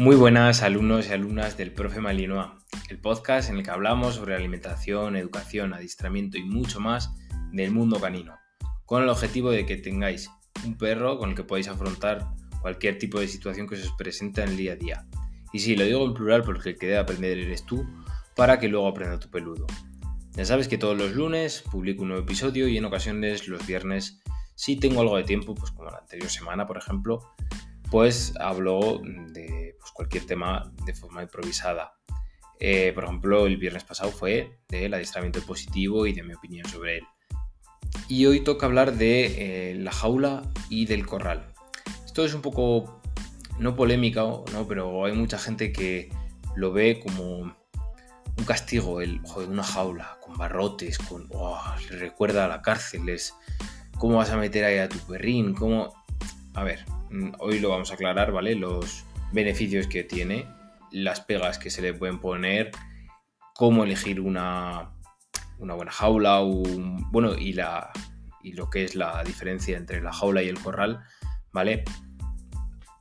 Muy buenas alumnos y alumnas del Profe Malinois, el podcast en el que hablamos sobre alimentación, educación, adiestramiento y mucho más del mundo canino, con el objetivo de que tengáis un perro con el que podáis afrontar cualquier tipo de situación que se os presente en el día a día. Y sí, lo digo en plural porque el que debe aprender eres tú para que luego aprenda tu peludo. Ya sabes que todos los lunes publico un nuevo episodio y en ocasiones los viernes, si tengo algo de tiempo, pues como la anterior semana por ejemplo, pues hablo de pues, cualquier tema de forma improvisada. Eh, por ejemplo, el viernes pasado fue del adiestramiento positivo y de mi opinión sobre él. Y hoy toca hablar de eh, la jaula y del corral. Esto es un poco, no polémica, ¿no? pero hay mucha gente que lo ve como un castigo, el, una jaula con barrotes, con, oh, le recuerda a la cárcel, es, ¿cómo vas a meter ahí a tu perrín? ¿Cómo? A ver, Mm, hoy lo vamos a aclarar, ¿vale? Los beneficios que tiene, las pegas que se le pueden poner, cómo elegir una, una buena jaula, bueno, y, la, y lo que es la diferencia entre la jaula y el corral, ¿vale?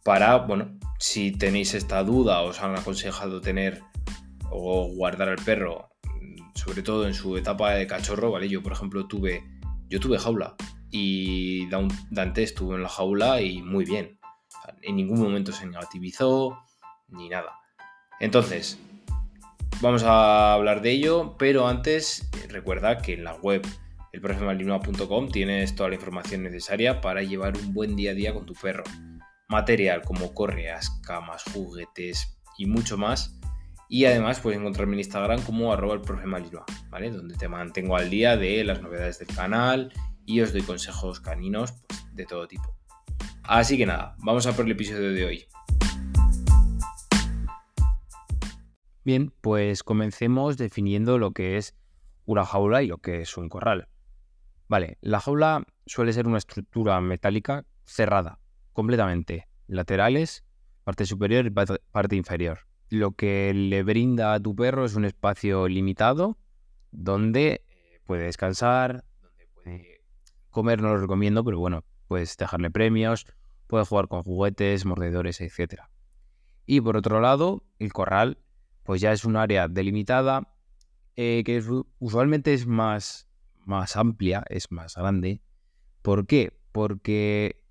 Para, bueno, si tenéis esta duda, os han aconsejado tener o guardar al perro, sobre todo en su etapa de cachorro, ¿vale? Yo, por ejemplo, tuve, yo tuve jaula, y Dante estuvo en la jaula y muy bien. En ningún momento se negativizó ni nada. Entonces, vamos a hablar de ello, pero antes recuerda que en la web elprofemalinoa.com tienes toda la información necesaria para llevar un buen día a día con tu perro. Material como correas, camas, juguetes y mucho más. Y además puedes encontrarme en Instagram como arroba el ¿vale? Donde te mantengo al día de las novedades del canal y os doy consejos caninos pues, de todo tipo. Así que nada, vamos a por el episodio de hoy. Bien, pues comencemos definiendo lo que es una jaula y lo que es un corral. Vale, la jaula suele ser una estructura metálica cerrada, completamente, laterales, parte superior y parte inferior. Lo que le brinda a tu perro es un espacio limitado donde puede descansar, donde puede Comer no lo recomiendo, pero bueno, puedes dejarle premios, puedes jugar con juguetes, mordedores, etc. Y por otro lado, el corral, pues ya es un área delimitada eh, que usualmente es más, más amplia, es más grande. ¿Por qué? Porque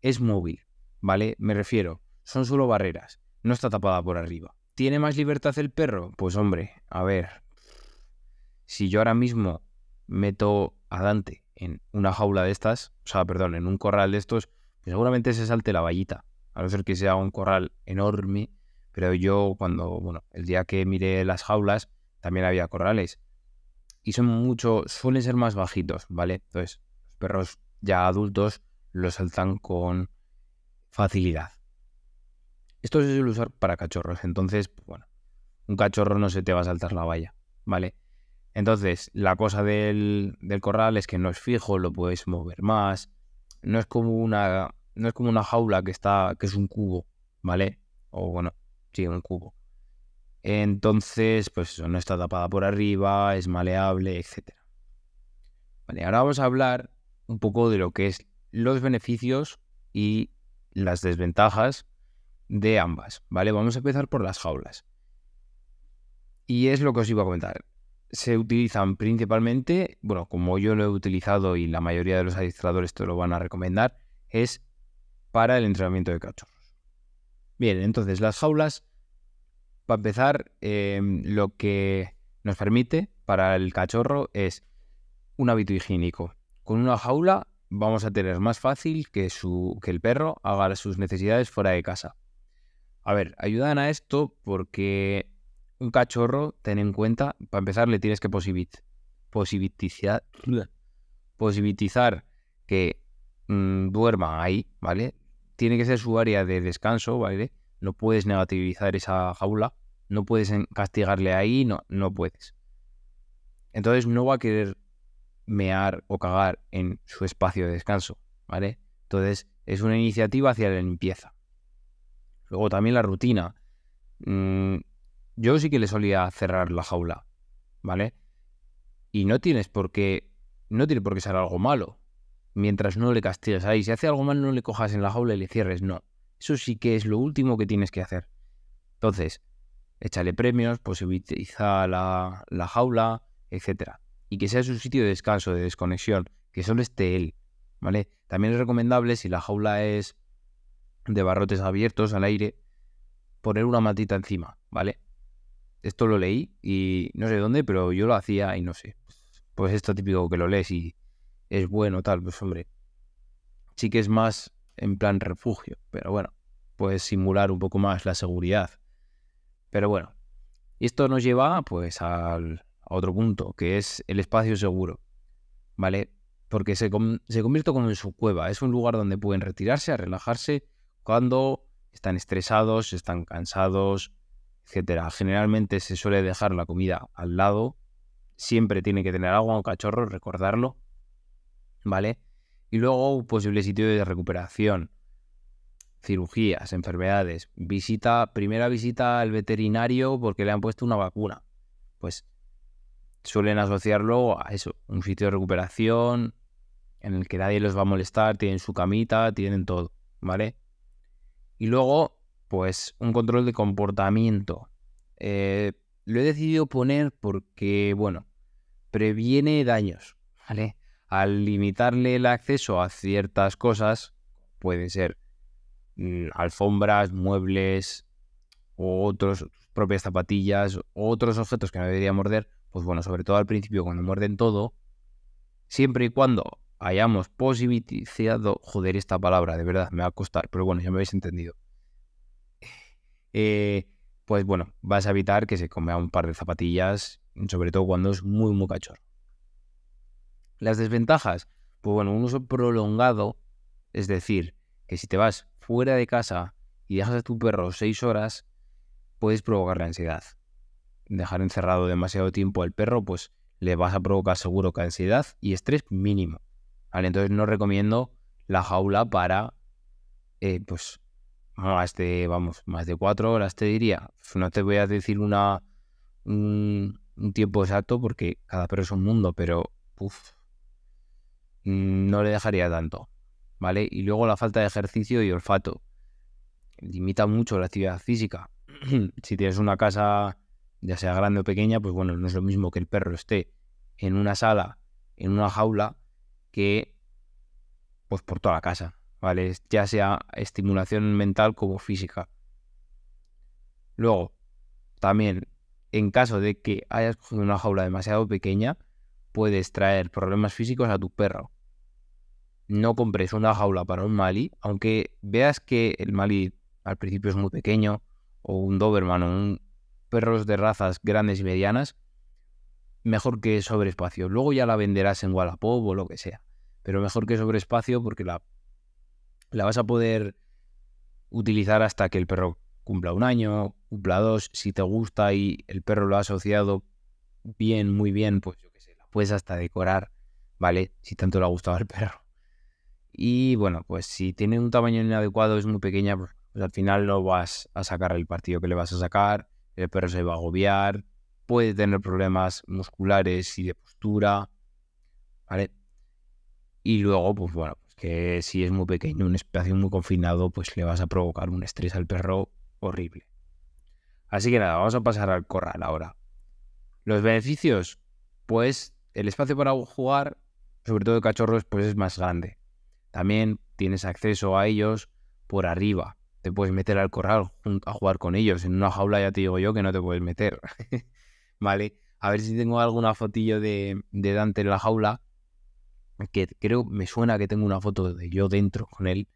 es móvil, ¿vale? Me refiero, son solo barreras, no está tapada por arriba. ¿Tiene más libertad el perro? Pues hombre, a ver, si yo ahora mismo meto a Dante en una jaula de estas, o sea, perdón, en un corral de estos, pues seguramente se salte la vallita. A no ser que sea un corral enorme, pero yo cuando, bueno, el día que miré las jaulas, también había corrales. Y son mucho, suelen ser más bajitos, ¿vale? Entonces, los perros ya adultos los saltan con facilidad. Esto se suele usar para cachorros, entonces, bueno, un cachorro no se te va a saltar la valla, ¿vale? Entonces, la cosa del, corral es que no es fijo, lo puedes mover más. No es como una, no es como una jaula que está, que es un cubo, ¿vale? O bueno, sí, un cubo. Entonces, pues eso, no está tapada por arriba, es maleable, etc. Vale, ahora vamos a hablar un poco de lo que es los beneficios y las desventajas de ambas, ¿vale? Vamos a empezar por las jaulas. Y es lo que os iba a comentar se utilizan principalmente, bueno, como yo lo he utilizado y la mayoría de los adiestradores te lo van a recomendar, es para el entrenamiento de cachorros. Bien, entonces las jaulas, para empezar, em, lo que nos permite para el cachorro es un hábito higiénico. Con una jaula vamos a tener más fácil que, su, que el perro haga sus necesidades fuera de casa. A ver, ayudan a esto porque un cachorro, ten en cuenta, para empezar le tienes que posibilitizar, posibilitizar que mm, duerma ahí, ¿vale? Tiene que ser su área de descanso, ¿vale? No puedes negativizar esa jaula, no puedes castigarle ahí, no, no puedes. Entonces no va a querer mear o cagar en su espacio de descanso, ¿vale? Entonces es una iniciativa hacia la limpieza. Luego también la rutina. Mm, yo sí que le solía cerrar la jaula, ¿vale? Y no tienes por qué, no tiene por qué ser algo malo, mientras no le castigues ahí. Si hace algo mal, no le cojas en la jaula y le cierres, no. Eso sí que es lo último que tienes que hacer. Entonces, échale premios, posibiliza la, la jaula, etc. Y que sea su sitio de descanso, de desconexión, que solo esté él, ¿vale? También es recomendable, si la jaula es de barrotes abiertos al aire, poner una matita encima, ¿vale? Esto lo leí y no sé dónde, pero yo lo hacía y no sé. Pues esto típico que lo lees y es bueno, tal, pues hombre. Sí que es más en plan refugio, pero bueno, puedes simular un poco más la seguridad. Pero bueno, esto nos lleva pues al, a otro punto, que es el espacio seguro, ¿vale? Porque se, se convierte como en su cueva, es un lugar donde pueden retirarse, a relajarse cuando están estresados, están cansados, etcétera. Generalmente se suele dejar la comida al lado, siempre tiene que tener agua o cachorro, recordarlo, ¿vale? Y luego un posible sitio de recuperación, cirugías, enfermedades, visita, primera visita al veterinario porque le han puesto una vacuna. Pues suelen asociarlo a eso, un sitio de recuperación en el que nadie los va a molestar, tienen su camita, tienen todo, ¿vale? Y luego, pues un control de comportamiento. Eh, lo he decidido poner porque, bueno, previene daños, ¿vale? Al limitarle el acceso a ciertas cosas, pueden ser mm, alfombras, muebles, o otros propias zapatillas, otros objetos que no debería morder, pues bueno, sobre todo al principio cuando muerden todo, siempre y cuando hayamos posibilizado, joder esta palabra, de verdad, me va a costar, pero bueno, ya me habéis entendido. Eh, pues bueno, vas a evitar que se coma un par de zapatillas, sobre todo cuando es muy, muy cachorro. Las desventajas, pues bueno, un uso prolongado, es decir, que si te vas fuera de casa y dejas a tu perro seis horas, puedes provocarle ansiedad. Dejar encerrado demasiado tiempo al perro, pues le vas a provocar seguro que ansiedad y estrés mínimo. Entonces no recomiendo la jaula para, eh, pues, más de, vamos, más de cuatro horas te diría. No te voy a decir una, un, tiempo exacto porque cada perro es un mundo, pero, uff, no le dejaría tanto, ¿vale? Y luego la falta de ejercicio y olfato. Limita mucho la actividad física. si tienes una casa, ya sea grande o pequeña, pues bueno, no es lo mismo que el perro esté en una sala, en una jaula, que pues por toda la casa, ¿vale? Ya sea estimulación mental como física. Luego, también, en caso de que hayas cogido una jaula demasiado pequeña, puedes traer problemas físicos a tu perro. No compres una jaula para un Mali, aunque veas que el Mali al principio es muy pequeño, o un Doberman, o un perros de razas grandes y medianas, mejor que sobre espacio. Luego ya la venderás en Wallapop o lo que sea pero mejor que sobre espacio porque la, la vas a poder utilizar hasta que el perro cumpla un año, cumpla dos. Si te gusta y el perro lo ha asociado bien, muy bien, pues yo qué sé, la puedes hasta decorar, ¿vale? Si tanto le ha gustado al perro. Y bueno, pues si tiene un tamaño inadecuado, es muy pequeña, pues, pues al final no vas a sacar el partido que le vas a sacar, el perro se va a agobiar, puede tener problemas musculares y de postura, ¿vale? Y luego, pues bueno, que si es muy pequeño, un espacio muy confinado, pues le vas a provocar un estrés al perro horrible. Así que nada, vamos a pasar al corral ahora. Los beneficios, pues el espacio para jugar, sobre todo de cachorros, pues es más grande. También tienes acceso a ellos por arriba. Te puedes meter al corral a jugar con ellos. En una jaula ya te digo yo que no te puedes meter. ¿Vale? A ver si tengo alguna fotillo de, de Dante en la jaula que creo, me suena que tengo una foto de yo dentro con él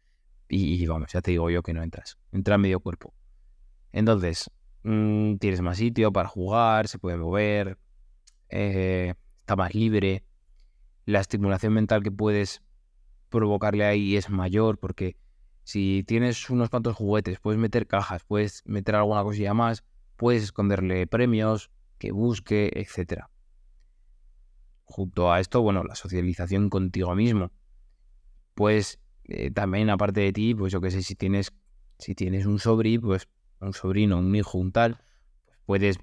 y, vamos, ya te digo yo que no entras, entra medio cuerpo. Entonces, mm, tienes más sitio para jugar, se puede mover, eh, está más libre, la estimulación mental que puedes provocarle ahí es mayor porque si tienes unos cuantos juguetes, puedes meter cajas, puedes meter alguna cosilla más, puedes esconderle premios, que busque, etcétera junto a esto, bueno, la socialización contigo mismo. Pues eh, también aparte de ti, pues yo qué sé, si tienes, si tienes un sobrino, pues un sobrino, un hijo, un tal, pues puedes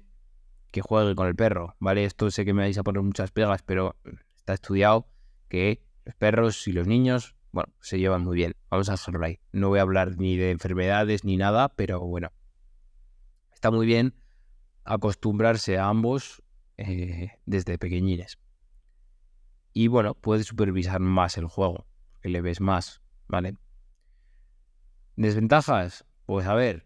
que juegue con el perro, ¿vale? Esto sé que me vais a poner muchas pegas, pero está estudiado que los perros y los niños, bueno, se llevan muy bien. Vamos a dejarlo ahí. No voy a hablar ni de enfermedades ni nada, pero bueno, está muy bien acostumbrarse a ambos eh, desde pequeñines. Y bueno, puedes supervisar más el juego, que le ves más, ¿vale? Desventajas, pues a ver,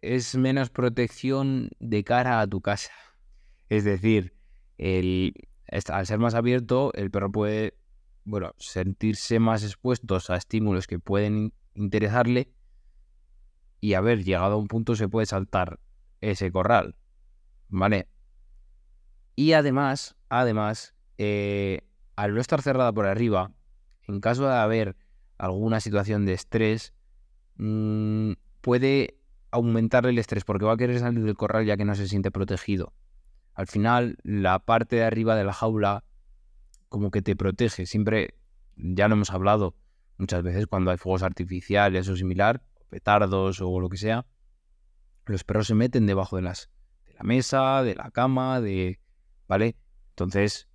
es menos protección de cara a tu casa. Es decir, el, al ser más abierto, el perro puede, bueno, sentirse más expuestos a estímulos que pueden interesarle y haber llegado a un punto se puede saltar ese corral, ¿vale? Y además, además, eh, al no estar cerrada por arriba, en caso de haber alguna situación de estrés, mmm, puede aumentar el estrés porque va a querer salir del corral ya que no se siente protegido. Al final, la parte de arriba de la jaula como que te protege. Siempre, ya lo hemos hablado muchas veces cuando hay fuegos artificiales o similar, petardos o lo que sea, los perros se meten debajo de las de la mesa, de la cama, de ¿vale? Entonces,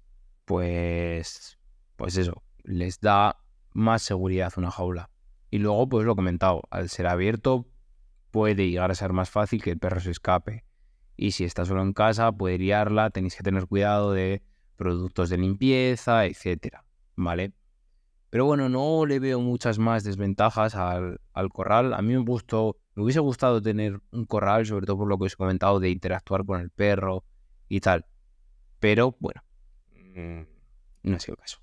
pues pues eso, les da más seguridad una jaula. Y luego, pues lo he comentado, al ser abierto puede llegar a ser más fácil que el perro se escape. Y si está solo en casa, puede liarla, tenéis que tener cuidado de productos de limpieza, etcétera, ¿vale? Pero bueno, no le veo muchas más desventajas al, corral. A mí me gustó, me hubiese gustado tener un corral, sobre todo por lo que os he comentado, de interactuar con el perro y tal. Pero bueno, no ha sido caso.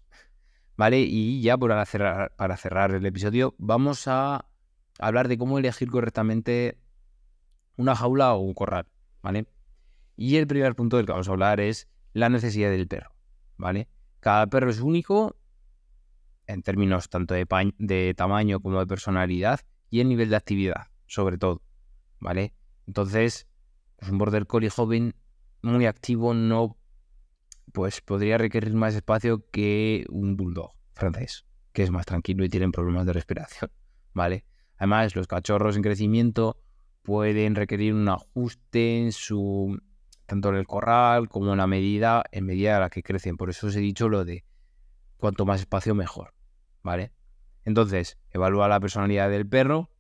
¿Vale? Y ya para cerrar, para cerrar el episodio, vamos a hablar de cómo elegir correctamente una jaula o un corral, ¿vale? Y el primer punto del que vamos a hablar es la necesidad del perro, ¿vale? Cada perro es único en términos tanto de, de tamaño como de personalidad y el nivel de actividad, sobre todo, ¿vale? Entonces, pues un border collie joven muy activo no pues podría requerir más espacio que un bulldog francés, que es más tranquilo y tienen problemas de respiración, ¿vale? Además, los cachorros en crecimiento pueden requerir un ajuste en su tanto en el corral como en la medida en medida a la que crecen. Por eso os he dicho lo de cuanto más espacio mejor, ¿vale? Entonces, evalúa la personalidad del perro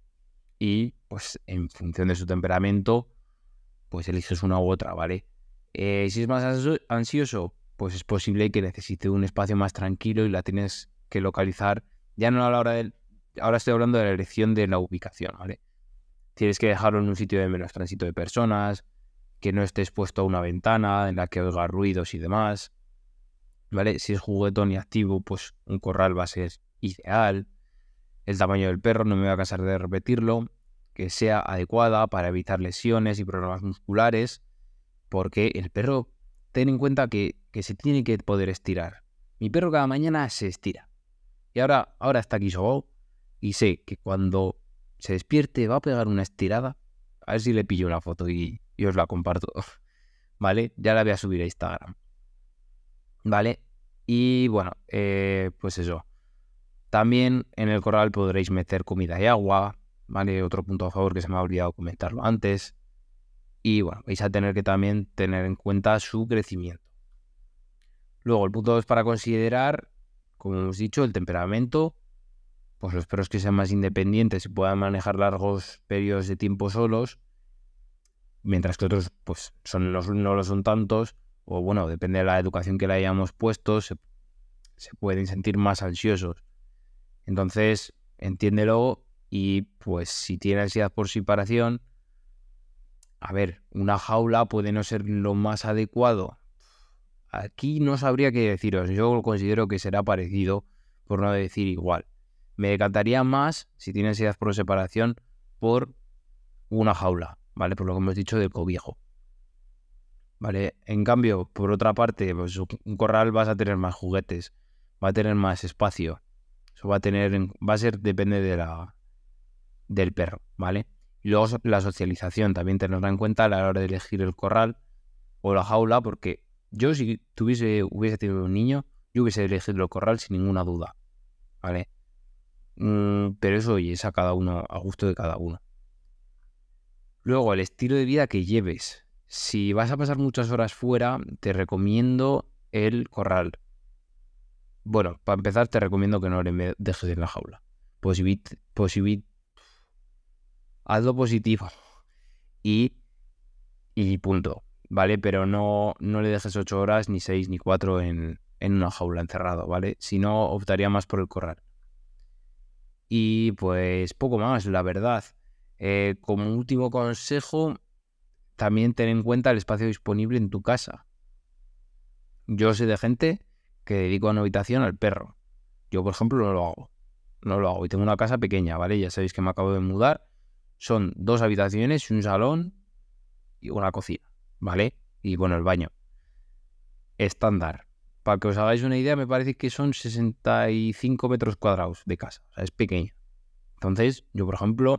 y pues en función de su temperamento, pues eliges una u otra, ¿vale? Eh, si es más ansioso, pues es posible que necesite un espacio más tranquilo y la tienes que localizar ya no a la hora del ahora estoy hablando de la elección de la ubicación, ¿vale? Tienes que dejarlo en un sitio de menos tránsito de personas, que no esté expuesto a una ventana en la que oiga ruidos y demás, ¿vale? Si es juguetón y activo, pues un corral va a ser ideal. El tamaño del perro, no me voy a cansar de repetirlo, que sea adecuada para evitar lesiones y problemas musculares, porque el perro, ten en cuenta que, que se tiene que poder estirar. Mi perro cada mañana se estira. Y ahora, ahora está aquí sobao y sé que cuando se despierte va a pegar una estirada. A ver si le pillo una foto y, os la comparto. ¿Vale? Ya la voy a subir a Instagram. ¿Vale? Y bueno, eh, pues eso. También en el corral podréis meter comida y agua. ¿Vale? Otro punto a favor que se me ha olvidado comentarlo antes. Y bueno, vais a tener que también tener en cuenta su crecimiento. Luego, el punto 2 para considerar, como hemos dicho, el temperamento pues los perros que sean más independientes y puedan manejar largos periodos de tiempo solos, mientras que otros pues son no lo son tantos, o bueno, depende de la educación que le hayamos puesto, se, pueden sentir más ansiosos. Entonces, entiéndelo y pues si tiene ansiedad por separación, a ver, una jaula puede no ser lo más adecuado. Aquí no sabría qué deciros, yo considero que será parecido, por no decir igual. Me decantaría más, si tienes ideas por separación, por una jaula, ¿vale? Por lo que hemos dicho del cobijo. ¿Vale? En cambio, por otra parte, pues un corral vas a tener más juguetes, va a tener más espacio. Eso va a tener, va a ser, depende de la, del perro, ¿vale? Luego la socialización, también tenerla en cuenta a la hora de elegir el corral o la jaula, porque yo si tuviese, hubiese tenido un niño, yo hubiese elegido el corral sin ninguna duda, ¿vale? Mm, pero eso, oye, es a cada uno, a gusto de cada uno. Luego, el estilo de vida que lleves. Si vas a pasar muchas horas fuera, te recomiendo el corral. Bueno, para empezar, te recomiendo que no le dejes en la jaula. Posibit, posibit, hazlo positivo. Y y punto, ¿vale? Pero no, no le dejes ocho horas, ni seis, ni cuatro en, en una jaula encerrado, ¿vale? Si no, optaría más por el corral. Y pues poco más, la verdad. Eh, como último consejo, también ten en cuenta el espacio disponible en tu casa. Yo sé de gente que dedico una habitación al perro. Yo, por ejemplo, no lo hago. No lo hago. Y tengo una casa pequeña, ¿vale? Ya sabéis que me acabo de mudar. Son dos habitaciones un salón y una cocina, ¿vale? Y bueno, el baño. Estándar. Para que os hagáis una idea, me parece que son 65 metros cuadrados de casa. O sea, es pequeña. Entonces, yo, por ejemplo,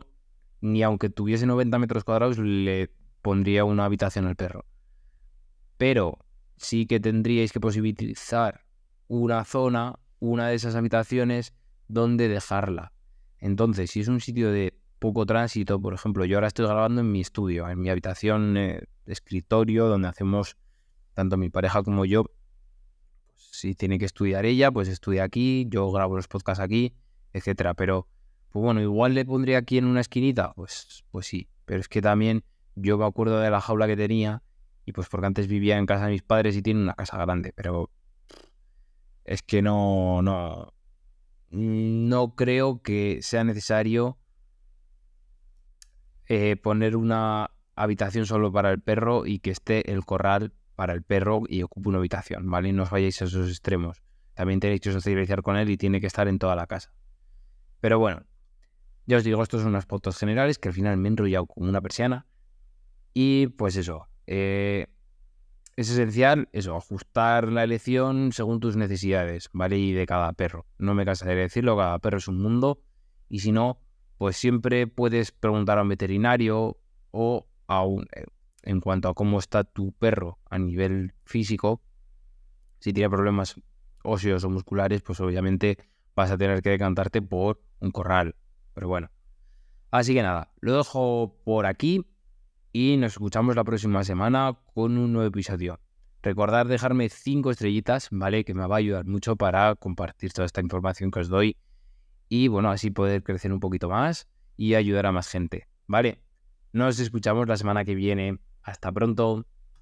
ni aunque tuviese 90 metros cuadrados, le pondría una habitación al perro. Pero sí que tendríais que posibilitar una zona, una de esas habitaciones, donde dejarla. Entonces, si es un sitio de poco tránsito, por ejemplo, yo ahora estoy grabando en mi estudio, en mi habitación eh, escritorio, donde hacemos tanto mi pareja como yo. Si tiene que estudiar ella, pues estudia aquí, yo grabo los podcasts aquí, etcétera. Pero, pues bueno, igual le pondría aquí en una esquinita, pues, pues sí. Pero es que también yo me acuerdo de la jaula que tenía y pues porque antes vivía en casa de mis padres y tiene una casa grande, pero es que no, no, no creo que sea necesario eh, poner una habitación solo para el perro y que esté el corral para el perro y ocupe una habitación, ¿vale? No os vayáis a esos extremos. También tenéis que socializar con él y tiene que estar en toda la casa. Pero bueno, ya os digo, estos son unas fotos generales que al final me he enrollado como una persiana. Y pues eso, eh, es esencial eso, ajustar la elección según tus necesidades, ¿vale? Y de cada perro. No me cansaré de decirlo, cada perro es un mundo. Y si no, pues siempre puedes preguntar a un veterinario o a un, eh, en cuanto a cómo está tu perro a nivel físico. Si tiene problemas óseos o musculares, pues obviamente vas a tener que decantarte por un corral. Pero bueno. Así que nada, lo dejo por aquí y nos escuchamos la próxima semana con un nuevo episodio. Recordad dejarme 5 estrellitas, ¿vale? Que me va a ayudar mucho para compartir toda esta información que os doy y bueno, así poder crecer un poquito más y ayudar a más gente, ¿vale? Nos escuchamos la semana que viene. Hasta pronto.